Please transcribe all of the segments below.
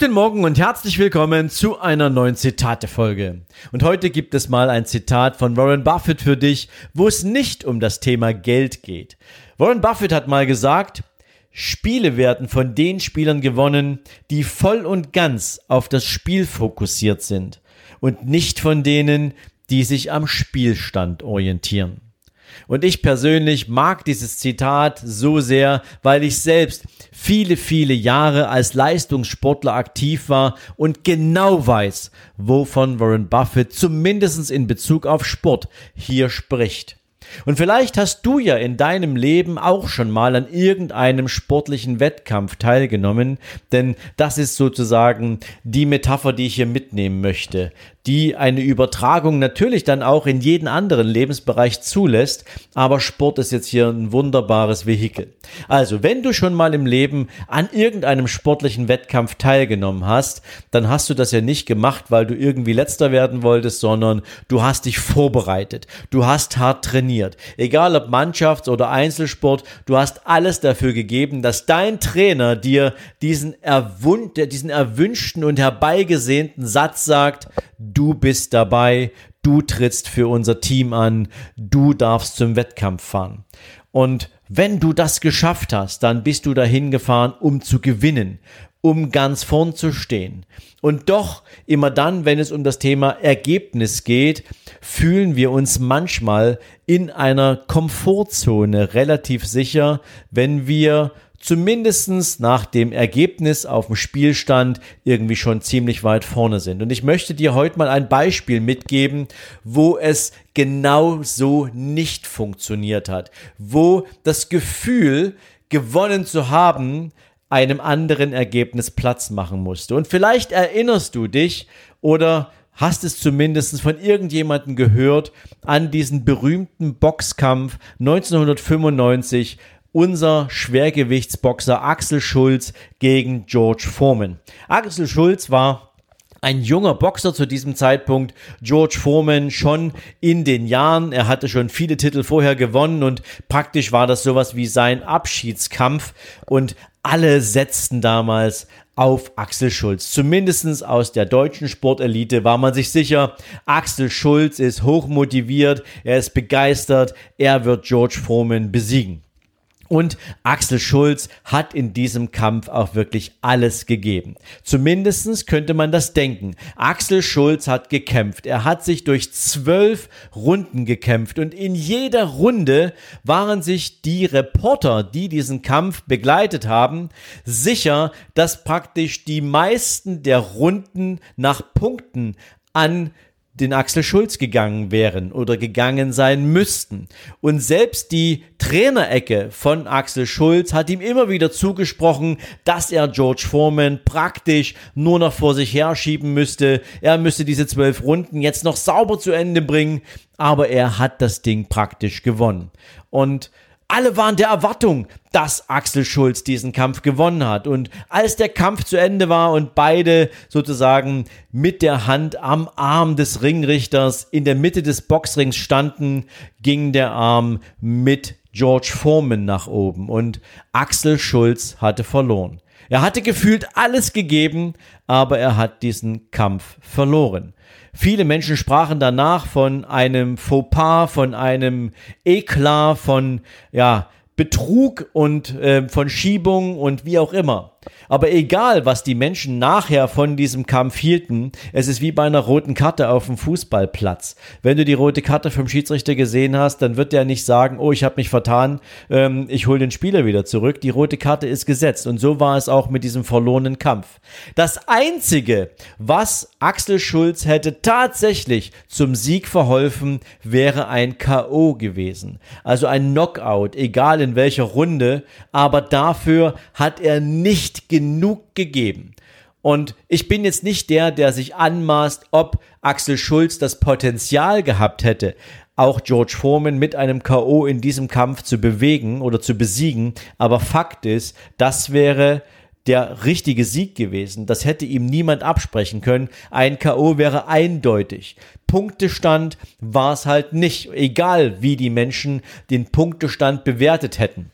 Guten Morgen und herzlich willkommen zu einer neuen Zitate-Folge. Und heute gibt es mal ein Zitat von Warren Buffett für dich, wo es nicht um das Thema Geld geht. Warren Buffett hat mal gesagt, Spiele werden von den Spielern gewonnen, die voll und ganz auf das Spiel fokussiert sind und nicht von denen, die sich am Spielstand orientieren. Und ich persönlich mag dieses Zitat so sehr, weil ich selbst viele, viele Jahre als Leistungssportler aktiv war und genau weiß, wovon Warren Buffett zumindest in Bezug auf Sport hier spricht. Und vielleicht hast du ja in deinem Leben auch schon mal an irgendeinem sportlichen Wettkampf teilgenommen, denn das ist sozusagen die Metapher, die ich hier mitnehmen möchte die eine Übertragung natürlich dann auch in jeden anderen Lebensbereich zulässt. Aber Sport ist jetzt hier ein wunderbares Vehikel. Also, wenn du schon mal im Leben an irgendeinem sportlichen Wettkampf teilgenommen hast, dann hast du das ja nicht gemacht, weil du irgendwie letzter werden wolltest, sondern du hast dich vorbereitet. Du hast hart trainiert. Egal ob Mannschafts- oder Einzelsport, du hast alles dafür gegeben, dass dein Trainer dir diesen, erwund diesen erwünschten und herbeigesehnten Satz sagt, du bist dabei, du trittst für unser Team an, du darfst zum Wettkampf fahren. Und wenn du das geschafft hast, dann bist du dahin gefahren, um zu gewinnen, um ganz vorn zu stehen. Und doch, immer dann, wenn es um das Thema Ergebnis geht, fühlen wir uns manchmal in einer Komfortzone relativ sicher, wenn wir zumindestens nach dem Ergebnis auf dem Spielstand irgendwie schon ziemlich weit vorne sind. Und ich möchte dir heute mal ein Beispiel mitgeben, wo es genau so nicht funktioniert hat, wo das Gefühl, gewonnen zu haben, einem anderen Ergebnis Platz machen musste. Und vielleicht erinnerst du dich oder hast es zumindest von irgendjemandem gehört an diesen berühmten Boxkampf 1995 unser Schwergewichtsboxer Axel Schulz gegen George Foreman. Axel Schulz war ein junger Boxer zu diesem Zeitpunkt, George Foreman schon in den Jahren, er hatte schon viele Titel vorher gewonnen und praktisch war das sowas wie sein Abschiedskampf und alle setzten damals auf Axel Schulz. Zumindestens aus der deutschen Sportelite war man sich sicher, Axel Schulz ist hochmotiviert, er ist begeistert, er wird George Foreman besiegen. Und Axel Schulz hat in diesem Kampf auch wirklich alles gegeben. Zumindestens könnte man das denken. Axel Schulz hat gekämpft. Er hat sich durch zwölf Runden gekämpft und in jeder Runde waren sich die Reporter, die diesen Kampf begleitet haben, sicher, dass praktisch die meisten der Runden nach Punkten an den Axel Schulz gegangen wären oder gegangen sein müssten. Und selbst die Trainerecke von Axel Schulz hat ihm immer wieder zugesprochen, dass er George Foreman praktisch nur noch vor sich herschieben müsste. Er müsste diese zwölf Runden jetzt noch sauber zu Ende bringen, aber er hat das Ding praktisch gewonnen. Und alle waren der Erwartung, dass Axel Schulz diesen Kampf gewonnen hat. Und als der Kampf zu Ende war und beide sozusagen mit der Hand am Arm des Ringrichters in der Mitte des Boxrings standen, ging der Arm mit George Foreman nach oben und Axel Schulz hatte verloren. Er hatte gefühlt alles gegeben, aber er hat diesen Kampf verloren. Viele Menschen sprachen danach von einem Fauxpas, von einem Eklat, von ja, Betrug und äh, von Schiebung und wie auch immer. Aber egal, was die Menschen nachher von diesem Kampf hielten, es ist wie bei einer roten Karte auf dem Fußballplatz. Wenn du die rote Karte vom Schiedsrichter gesehen hast, dann wird der nicht sagen, oh, ich habe mich vertan, ähm, ich hole den Spieler wieder zurück. Die rote Karte ist gesetzt. Und so war es auch mit diesem verlorenen Kampf. Das Einzige, was Axel Schulz hätte tatsächlich zum Sieg verholfen, wäre ein KO gewesen. Also ein Knockout, egal in welcher Runde. Aber dafür hat er nicht genug gegeben. Und ich bin jetzt nicht der, der sich anmaßt, ob Axel Schulz das Potenzial gehabt hätte, auch George Foreman mit einem KO in diesem Kampf zu bewegen oder zu besiegen. Aber Fakt ist, das wäre der richtige Sieg gewesen. Das hätte ihm niemand absprechen können. Ein KO wäre eindeutig. Punktestand war es halt nicht, egal wie die Menschen den Punktestand bewertet hätten.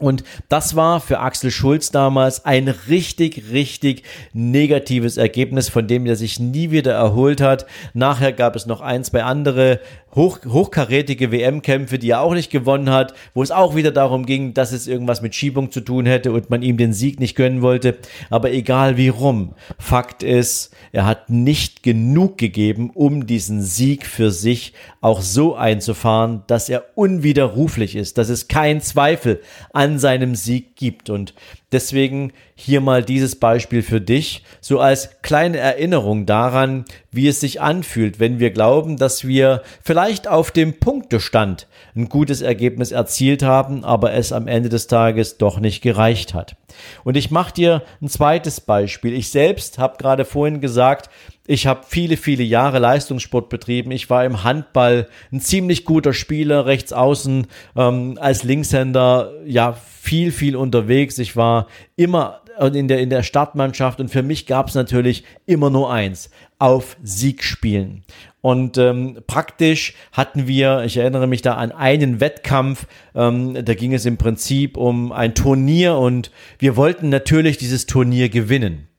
Und das war für Axel Schulz damals ein richtig, richtig negatives Ergebnis, von dem er sich nie wieder erholt hat. Nachher gab es noch ein, zwei andere hoch, hochkarätige WM-Kämpfe, die er auch nicht gewonnen hat, wo es auch wieder darum ging, dass es irgendwas mit Schiebung zu tun hätte und man ihm den Sieg nicht gönnen wollte. Aber egal wie rum, Fakt ist, er hat nicht genug gegeben, um diesen Sieg für sich auch so einzufahren, dass er unwiderruflich ist, dass es keinen Zweifel an seinem Sieg gibt. Und Deswegen hier mal dieses Beispiel für dich, so als kleine Erinnerung daran, wie es sich anfühlt, wenn wir glauben, dass wir vielleicht auf dem Punktestand ein gutes Ergebnis erzielt haben, aber es am Ende des Tages doch nicht gereicht hat. Und ich mache dir ein zweites Beispiel. Ich selbst habe gerade vorhin gesagt, ich habe viele, viele Jahre Leistungssport betrieben. Ich war im Handball ein ziemlich guter Spieler, rechts außen, ähm, als Linkshänder, ja, viel, viel unterwegs. Ich war immer in der, in der Startmannschaft und für mich gab es natürlich immer nur eins, auf Sieg spielen. Und ähm, praktisch hatten wir, ich erinnere mich da an einen Wettkampf, ähm, da ging es im Prinzip um ein Turnier und wir wollten natürlich dieses Turnier gewinnen.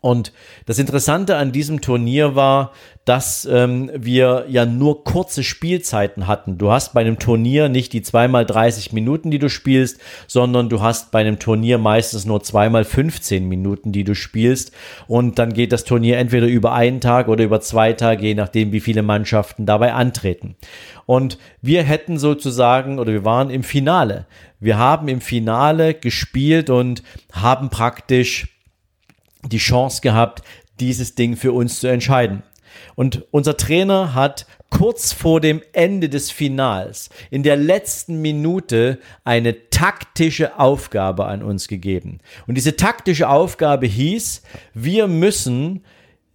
Und das Interessante an diesem Turnier war, dass ähm, wir ja nur kurze Spielzeiten hatten. Du hast bei einem Turnier nicht die zweimal 30 Minuten, die du spielst, sondern du hast bei einem Turnier meistens nur zweimal 15 Minuten, die du spielst. Und dann geht das Turnier entweder über einen Tag oder über zwei Tage, je nachdem, wie viele Mannschaften dabei antreten. Und wir hätten sozusagen, oder wir waren im Finale. Wir haben im Finale gespielt und haben praktisch die Chance gehabt, dieses Ding für uns zu entscheiden. Und unser Trainer hat kurz vor dem Ende des Finals in der letzten Minute eine taktische Aufgabe an uns gegeben. Und diese taktische Aufgabe hieß, wir müssen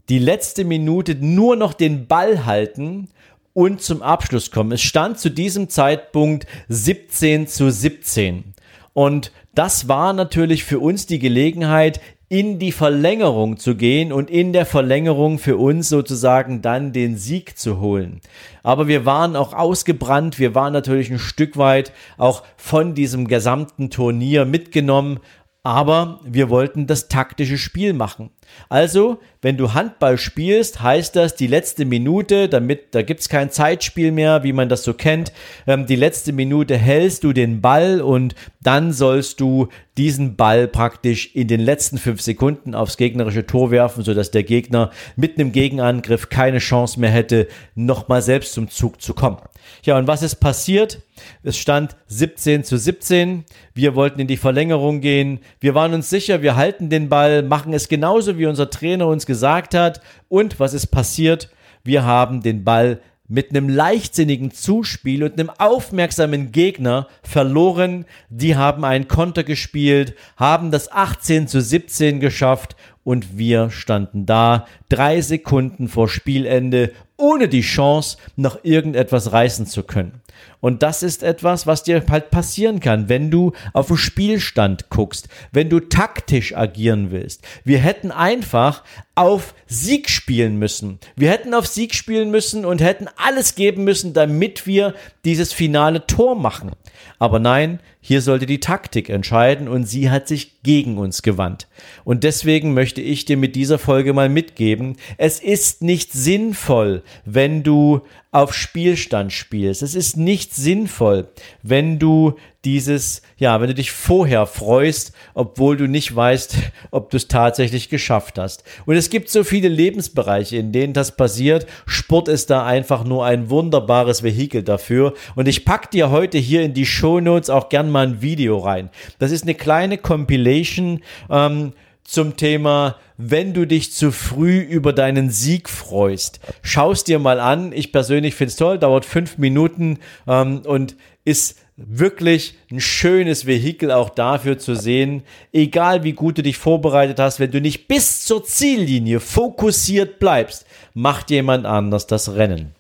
die letzte Minute nur noch den Ball halten und zum Abschluss kommen. Es stand zu diesem Zeitpunkt 17 zu 17. Und das war natürlich für uns die Gelegenheit, in die Verlängerung zu gehen und in der Verlängerung für uns sozusagen dann den Sieg zu holen. Aber wir waren auch ausgebrannt, wir waren natürlich ein Stück weit auch von diesem gesamten Turnier mitgenommen, aber wir wollten das taktische Spiel machen. Also, wenn du Handball spielst, heißt das die letzte Minute, damit da gibt's kein Zeitspiel mehr, wie man das so kennt. Ähm, die letzte Minute hältst du den Ball und dann sollst du diesen Ball praktisch in den letzten fünf Sekunden aufs gegnerische Tor werfen, sodass der Gegner mit einem Gegenangriff keine Chance mehr hätte, nochmal selbst zum Zug zu kommen. Ja, und was ist passiert? Es stand 17 zu 17. Wir wollten in die Verlängerung gehen. Wir waren uns sicher, wir halten den Ball, machen es genauso, wie unser Trainer uns gesagt hat. Und was ist passiert? Wir haben den Ball mit einem leichtsinnigen Zuspiel und einem aufmerksamen Gegner verloren. Die haben einen Konter gespielt, haben das 18 zu 17 geschafft und wir standen da drei Sekunden vor Spielende ohne die Chance, noch irgendetwas reißen zu können. Und das ist etwas, was dir halt passieren kann, wenn du auf den Spielstand guckst, wenn du taktisch agieren willst. Wir hätten einfach auf Sieg spielen müssen. Wir hätten auf Sieg spielen müssen und hätten alles geben müssen, damit wir dieses finale Tor machen. Aber nein, hier sollte die Taktik entscheiden und sie hat sich gegen uns gewandt. Und deswegen möchte ich dir mit dieser Folge mal mitgeben, es ist nicht sinnvoll, wenn du auf Spielstand spielst. Es ist nicht sinnvoll, wenn du dieses, ja, wenn du dich vorher freust, obwohl du nicht weißt, ob du es tatsächlich geschafft hast. Und es gibt so viele Lebensbereiche, in denen das passiert. Sport ist da einfach nur ein wunderbares Vehikel dafür. Und ich pack dir heute hier in die Show Notes auch gern mal ein Video rein. Das ist eine kleine Compilation. Ähm, zum Thema, wenn du dich zu früh über deinen Sieg freust. Schaust dir mal an. Ich persönlich finde es toll, dauert fünf Minuten ähm, und ist wirklich ein schönes Vehikel auch dafür zu sehen, egal wie gut du dich vorbereitet hast, wenn du nicht bis zur Ziellinie fokussiert bleibst, macht jemand anders das Rennen.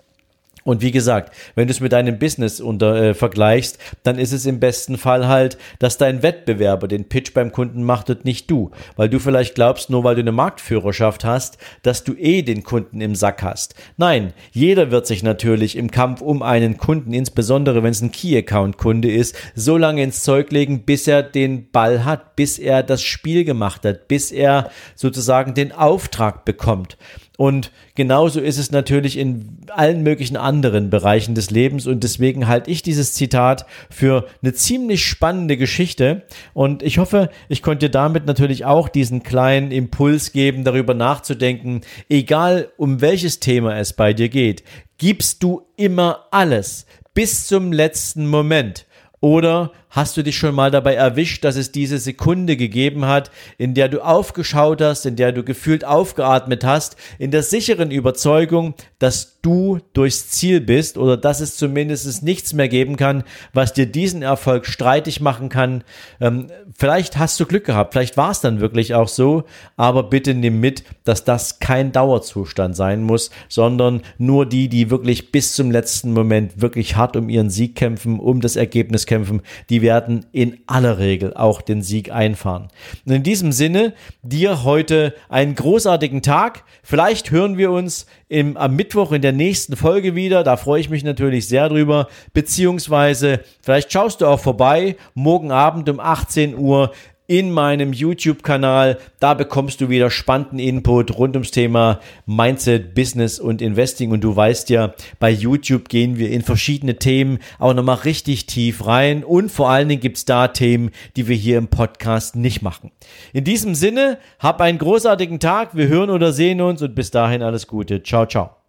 Und wie gesagt, wenn du es mit deinem Business unter, äh, vergleichst, dann ist es im besten Fall halt, dass dein Wettbewerber den Pitch beim Kunden macht und nicht du. Weil du vielleicht glaubst, nur weil du eine Marktführerschaft hast, dass du eh den Kunden im Sack hast. Nein, jeder wird sich natürlich im Kampf um einen Kunden, insbesondere wenn es ein Key-Account-Kunde ist, so lange ins Zeug legen, bis er den Ball hat, bis er das Spiel gemacht hat, bis er sozusagen den Auftrag bekommt. Und genauso ist es natürlich in allen möglichen anderen Bereichen des Lebens. Und deswegen halte ich dieses Zitat für eine ziemlich spannende Geschichte. Und ich hoffe, ich konnte dir damit natürlich auch diesen kleinen Impuls geben, darüber nachzudenken, egal um welches Thema es bei dir geht, gibst du immer alles bis zum letzten Moment. Oder Hast du dich schon mal dabei erwischt, dass es diese Sekunde gegeben hat, in der du aufgeschaut hast, in der du gefühlt aufgeatmet hast, in der sicheren Überzeugung, dass du durchs Ziel bist oder dass es zumindest nichts mehr geben kann, was dir diesen Erfolg streitig machen kann. Ähm, vielleicht hast du Glück gehabt, vielleicht war es dann wirklich auch so, aber bitte nimm mit, dass das kein Dauerzustand sein muss, sondern nur die, die wirklich bis zum letzten Moment wirklich hart um ihren Sieg kämpfen, um das Ergebnis kämpfen, die werden in aller Regel auch den Sieg einfahren. Und in diesem Sinne, dir heute einen großartigen Tag. Vielleicht hören wir uns im, am Mittwoch in der nächsten Folge wieder. Da freue ich mich natürlich sehr drüber. Beziehungsweise vielleicht schaust du auch vorbei. Morgen Abend um 18 Uhr in meinem YouTube-Kanal. Da bekommst du wieder spannenden Input rund ums Thema Mindset, Business und Investing. Und du weißt ja, bei YouTube gehen wir in verschiedene Themen auch nochmal richtig tief rein. Und vor allen Dingen gibt's da Themen, die wir hier im Podcast nicht machen. In diesem Sinne, hab einen großartigen Tag. Wir hören oder sehen uns und bis dahin alles Gute. Ciao, ciao.